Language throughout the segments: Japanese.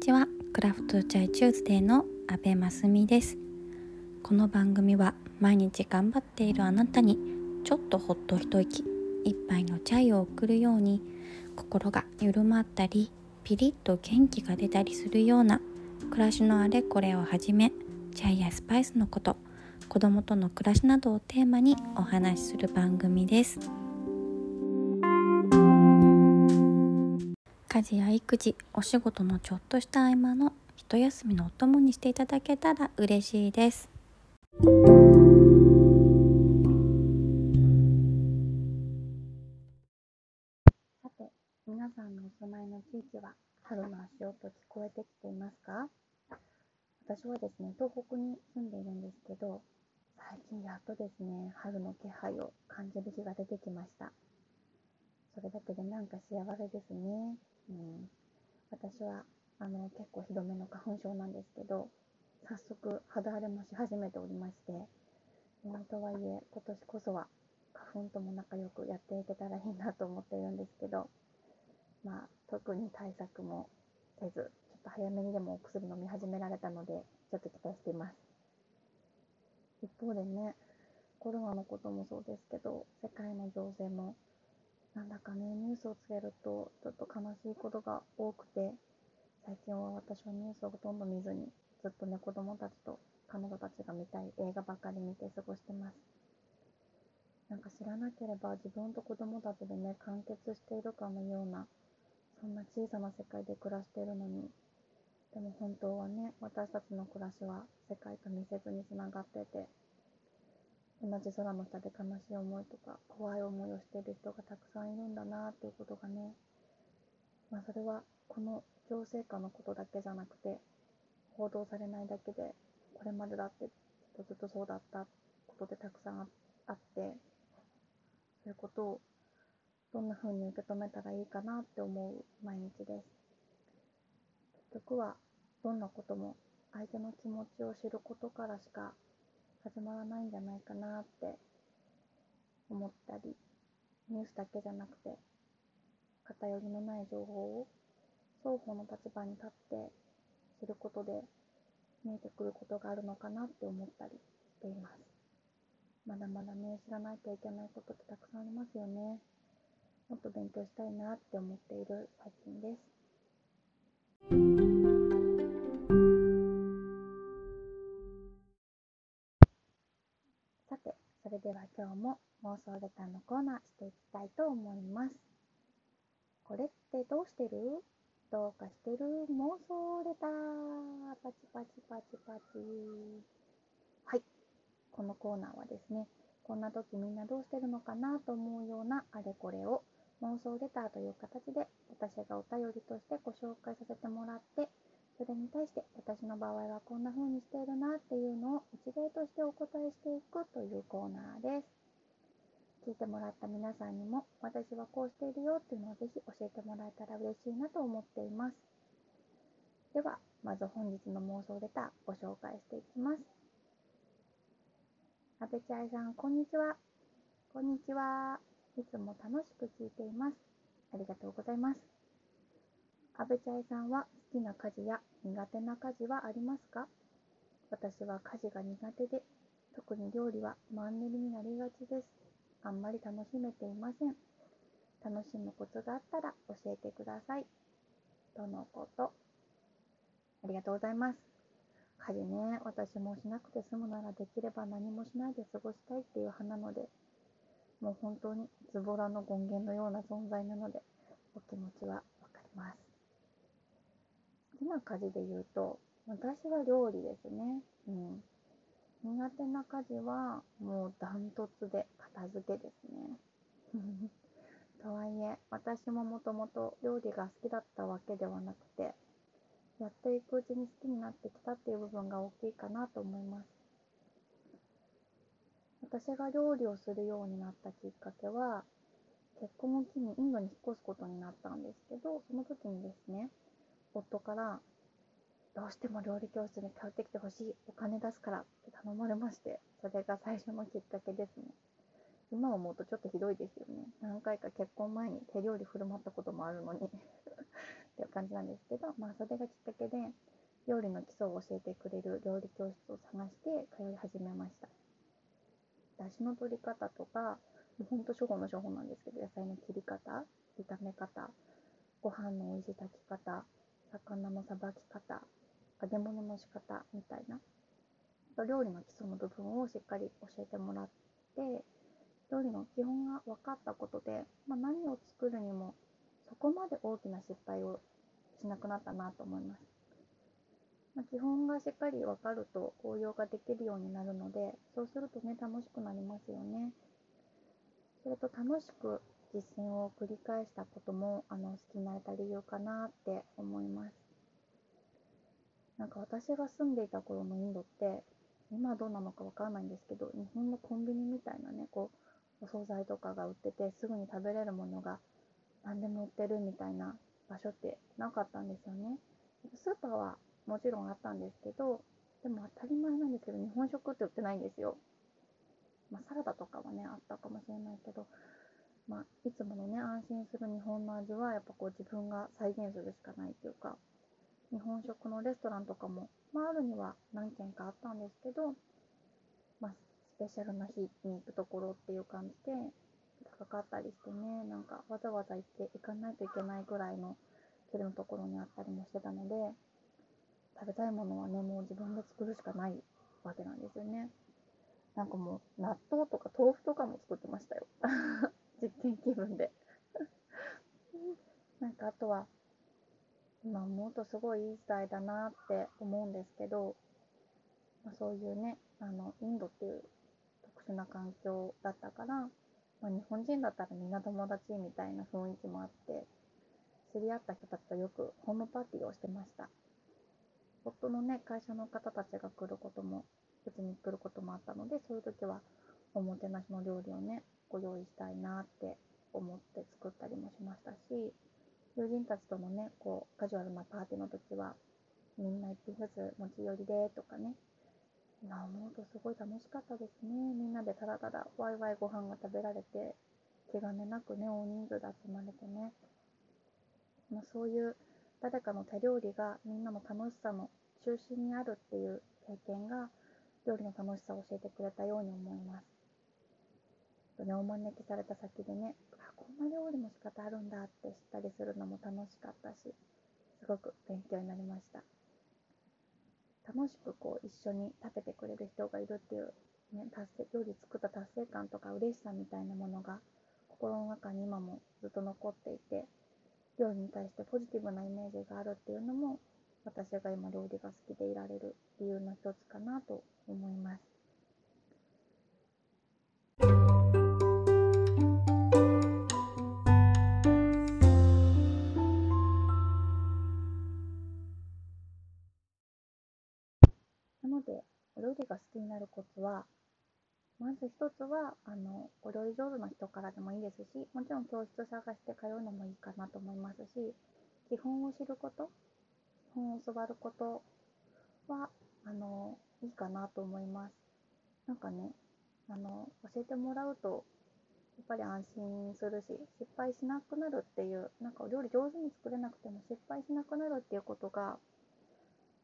ちは。クラフトチャイチューズデーの阿部真澄です。この番組は毎日頑張っているあなたにちょっとほっと一息一杯のチャイを送るように心が緩まったりピリッと元気が出たりするような暮らしのあれこれをはじめチャイやスパイスのこと子供との暮らしなどをテーマにお話しする番組です。家事や育児お仕事のちょっとした合間の一休みのお供にしていただけたら嬉しいです。さて皆さんのお住まいの地域は春の足音聞こえてきていますか？私はですね東北に住んでいるんですけど最近やっとですね春の気配を感じる日が出てきました。それだけでなんか幸せですね。うん。私はあの結構ひどめの花粉症なんですけど早速肌荒れもし始めておりましてとはいえ今年こそは花粉とも仲良くやっていけたらいいなと思っているんですけどまあ特に対策もせずちょっと早めにでもお薬飲み始められたのでちょっと期待しています。一方でねコロナのこともそうですけど世界の情勢もなんだかねニュースをつけるとちょっと悲しいことが多くて最近は私はニュースをほとんど見ずにずっとね子供たちと彼女たちが見たい映画ばかり見て過ごしてます。なんか知らなければ自分と子供たちでね完結しているかのようなそんな小さな世界で暮らしているのにでも本当はね私たちの暮らしは世界と密接につながってて同じ空の下で悲しい思いとか怖い思いをしている人がたくさんいるんだなっていうことがねまあそれはこの情勢下のことだけじゃなくて報道されないだけでこれまでだってずっとずっとそうだったことでたくさんあってそういうことをどんな風に受け止めたらいいかなって思う毎日です。結局はどんなことも相手の気持ちを知ることからしか始まらないんじゃないかなって思ったり、ニュースだけじゃなくて偏りのない情報を双方の立場に立って知ることで見えてくることがあるのかなって思ったりしています。まだまだね、知らないといけないことってたくさんありますよね。もっと勉強したいなって思っている最近です。それでは今日も妄想レターのコーナーしていきたいと思います。これってどうしてる？どうかしてる？妄想レター。パチパチパチパチ。はい。このコーナーはですねこんな時みんなどうしてるのかなと思うようなあれこれを妄想レターという形で私がお便りとしてご紹介させてもらってそれに対して私の場合はこんな風にしているなっていうのを一例としてお答えしていくというコーナーです聞いてもらった皆さんにも私はこうしているよっていうのをぜひ教えてもらえたら嬉しいなと思っています。では、まず本日の妄想レターご紹介していきます。阿部ちゃいさん、こんにちは。こんにちは。いつも楽しく聞いています。ありがとうございます。阿部ちゃいさんは好きな家事や苦手な家事はありますか？私は家事が苦手で、特に料理はマンネリになりがちです。あんまり楽しめていません。楽しむコツがあったら教えてください。とのこと。ありがとうございます。家事ね、私もしなくて済むならできれば何もしないで過ごしたいっていう派なので、もう本当にズボラの権限のような存在なので、お気持ちはわかります。きな家事で言うと、私は料理ですね。うん。苦手な家事はもうダントツで片付けですね。とはいえ、私ももともと料理が好きだったわけではなくて、やっていくうちに好きになってきたっていう部分が大きいかなと思います。私が料理をするようになったきっかけは、結婚を機にインドに引っ越すことになったんですけど、その時にですね、夫からどうしても料理教室に通ってきてほしい、お金出すからって頼まれまして、それが最初のきっかけですね。今思うとちょっとひどいですよね。何回か結婚前に手料理振る舞ったこともあるのにっていう感じなんですけど、まあ、それがきっかけで料理の基礎を教えてくれる料理教室を探して通い始めました出汁の取り方とかもうほんと初歩の初歩なんですけど野菜の切り方炒め方ご飯の美味しい炊き方魚のさばき方揚げ物の仕方みたいな料理の基礎の部分をしっかり教えてもらって料理の基本が分かったことで、まあ、何を作るにもそこまで大きな失敗をしなくなったなと思います。まあ、基本がしっかり分かると応用ができるようになるので、そうするとね、楽しくなりますよね。それと楽しく実践を繰り返したことも、あの、好きになれた理由かなって思います。なんか私が住んでいた頃のインドって、今どうなのかわからないんですけど、日本のコンビニみたいなね、こう、お惣菜とかが売ってて、すぐに食べれるものが何でも売ってるみたいな場所ってなかったんですよね。スーパーはもちろんあったんですけど、でも当たり前なんですけど、日本食って売ってないんですよ。まあ、サラダとかはね、あったかもしれないけど、まあ、いつものね、安心する日本の味は、やっぱこう自分が再現するしかないっていうか、日本食のレストランとかも、まあ、あるには何軒かあったんですけど、まあ、スペシャルな日に行くところっていう感じで、高かったりしてね、なんかわざわざ行って行かないといけないぐらいの距離のところにあったりもしてたので、食べたいものはね、もう自分で作るしかないわけなんですよね。なんかもう納豆とか豆腐とかも作ってましたよ。実験気分で なんかあとは、今思うとすごいいい時代だなって思うんですけど、まあ、そういうね、あの、インドっていう特殊な環境だったから、まあ、日本人だったらみんな友達みたいな雰囲気もあって、知り合った人たちとよくホームパーティーをしてました。夫のね、会社の方たちが来ることも、うちに来ることもあったので、そういう時はおもてなしの料理をね、ご用意したいなって思って作ったりもしましたし、友人たちとのね、こう、カジュアルなパーティーの時は、みんな一品ずつ持ち寄りでとかね、今思うとすごい楽しかったですね。みんなでただただワイワイご飯が食べられて、気兼ねなくね、大人数で集まれてね。まあ、そういう誰かの手料理がみんなの楽しさの中心にあるっていう経験が料理の楽しさを教えてくれたように思います。とね、お招きされた先でね、あ、こんな料理の仕方あるんだって知ったりするのも楽しかったし、すごく勉強になりました。楽しくこう一緒に食べてくれる人がいるっていう、ね、達成料理作った達成感とか嬉しさみたいなものが心の中に今もずっと残っていて料理に対してポジティブなイメージがあるっていうのも私が今料理が好きでいられる理由の一つかなと思います。が好きになるコツは、まず一つは、あの、お料理上手な人からでもいいですし、もちろん教室探して通うのもいいかなと思いますし、基本を知ること、基本を教わることは、あの、いいかなと思います。なんかね、あの、教えてもらうと、やっぱり安心するし、失敗しなくなるっていう、なんかお料理上手に作れなくても失敗しなくなるっていうことが、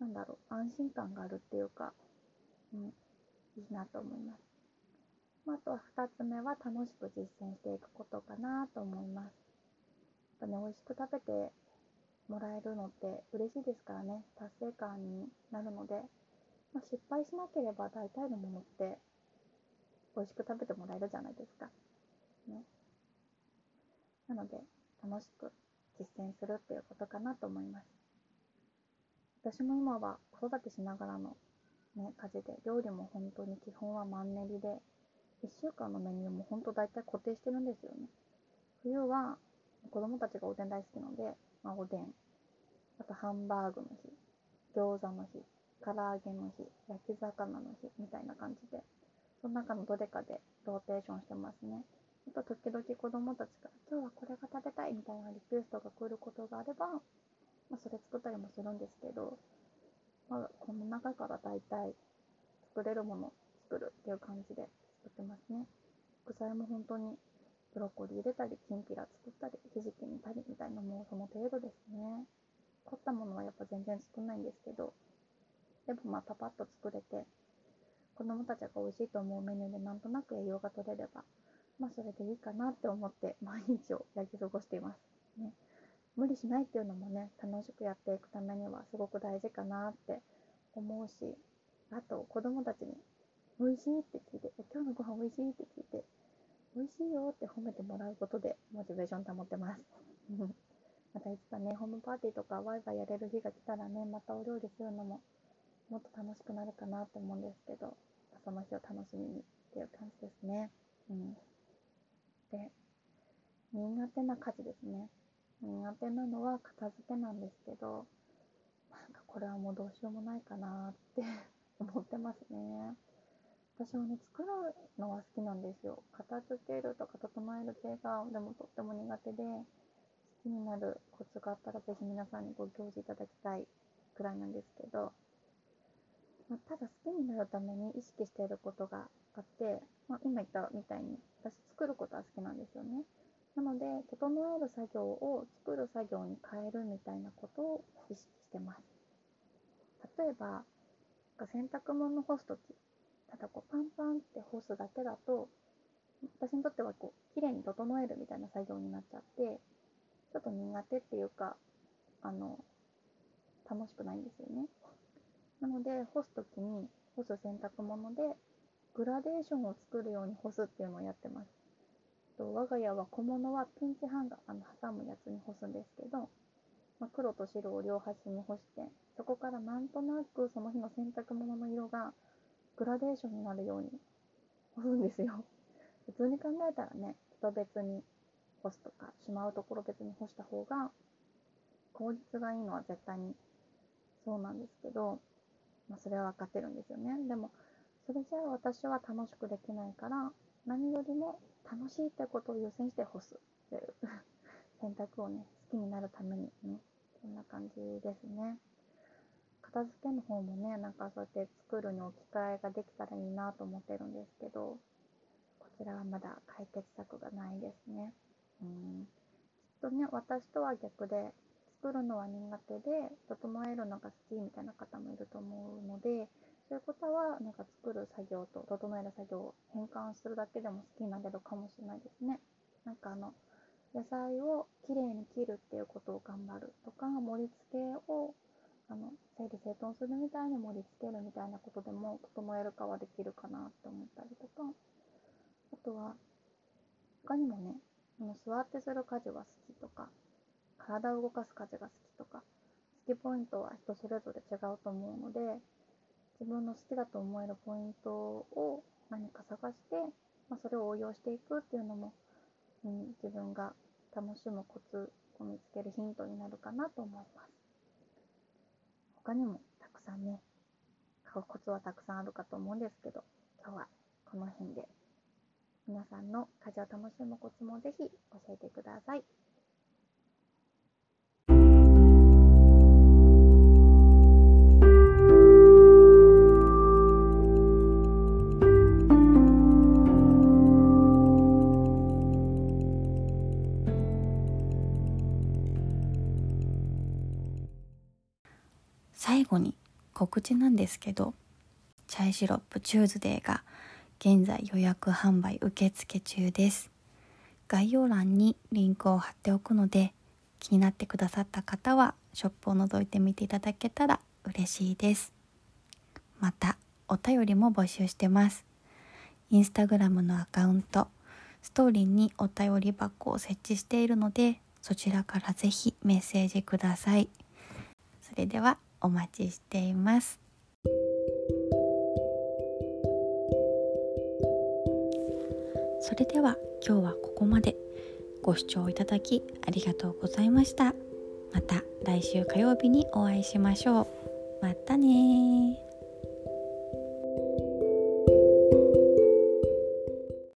なんだろう、安心感があるっていうか、うん、いいなと思います。まあ、あとは2つ目は楽しく実践していくことかなと思います。やっぱね、美味しく食べてもらえるのって嬉しいですからね、達成感になるので、まあ、失敗しなければ大体のものって美味しく食べてもらえるじゃないですか。ね。なので、楽しく実践するっていうことかなと思います。私も今は子育てしながらのね、家事で、料理も本当に基本はマンネリで、1週間のメニューも本当大体固定してるんですよね。冬は子供たちがおでん大好きなので、まあ、おでん、あとハンバーグの日、餃子の日、唐揚げの日、焼き魚の日みたいな感じで、その中のどれかでローテーションしてますね。あと時々子供たちから今日はこれが食べたいみたいなリクエストが来ることがあれば、まあ、それ作ったりもするんですけど、まあ、この中から大体作れるもの作るっていう感じで作ってますね。副菜も本当にブロッコリー入れたり、きんぴら作ったり、ひじき煮たりみたいなもうその程度ですね。凝ったものはやっぱ全然少ないんですけどでもまあパパッと作れて子供たちが美味しいと思うメニューでなんとなく栄養が取れればまあそれでいいかなって思って毎日をやり過ごしています、ね、無理しないっていうのもね楽しくやっていくためにはすごく大事かなって思うしあと子供たちに美味しいって聞いて今日のご飯美味しいって聞いて美味しいよって褒めてもらうことでモチベーション保ってますまたいつかねホームパーティーとかワイワイやれる日が来たらねまたお料理するのももっと楽しくなるかなって思うんですけどその日を楽しみにっていう感じですね。うん、で苦手な家事ですね。苦手なのは片付けなんですけどなんかこれはもうどうしようもないかなって 思ってますね。私はね作るのは好きなんですよ。片付けるとか整える系がでもとっても苦手で好きになるコツがあったらぜひ皆さんにご教示いただきたいくらいなんですけどまあ、ただ好きになるために意識していることがあって、まあ、今言ったみたいに私作ることは好きなんですよね。なので整える作業を作る作業に変えるみたいなことを意識してます。例えば洗濯物干す時ただこうパンパンって干すだけだと私にとってはこう綺麗に整えるみたいな作業になっちゃってちょっと苦手っていうかあの楽しくないんですよね。なので干す時に干す洗濯物でグラデーションを作るように干すっていうのをやってます。と我が家は小物はピンチハンガーあの挟むやつに干すんですけど、まあ、黒と白を両端に干してそこからなんとなくその日の洗濯物の色がグラデーションになるように干すんですよ。普通に考えたらね人別に干すとかしまうところ別に干した方が効率がいいのは絶対にそうなんですけどまあ、それは分かってるんですよね。でも、それじゃあ私は楽しくできないから、何よりも楽しいってことを優先して干すっていう選択をね、好きになるためにね、そんな感じですね。片付けの方もね、なんかそうやって作るに置き換えができたらいいなと思ってるんですけど、こちらはまだ解決策がないですね。うん。きっとね、私とは逆で、作るのは苦手で整えるのが好きみたいな方もいると思うのでそういう方はなんか作る作業と整える作業を変換するだけでも好きになれるかもしれないですね。なんかあの野菜をきれいに切るっていうことを頑張るとか盛り付けをあの整理整頓するみたいに盛り付けるみたいなことでも整えるかはできるかなって思ったりとかあとは他にもねあの座ってする家事は好きとか体を動かす家事が好きとか好きポイントは人それぞれ違うと思うので自分の好きだと思えるポイントを何か探して、まあ、それを応用していくっていうのも、うん、自分が楽しむコツを見つけるヒントになるかなと思います他にもたくさんね買うコツはたくさんあるかと思うんですけど今日はこの辺で皆さんの家事を楽しむコツもぜひ教えてください。最後に告知なんですけどチャイシロップチューズデーが現在予約販売受付中です。概要欄にリンクを貼っておくので気になってくださった方はショップを覗いてみていただけたら嬉しいです。またお便りも募集してます。インスタグラムのアカウントストーリーにお便り箱を設置しているのでそちらからぜひメッセージください。それではお待ちしています。それでは今日はここまで。ご視聴いただきありがとうございました。また来週火曜日にお会いしましょう。またね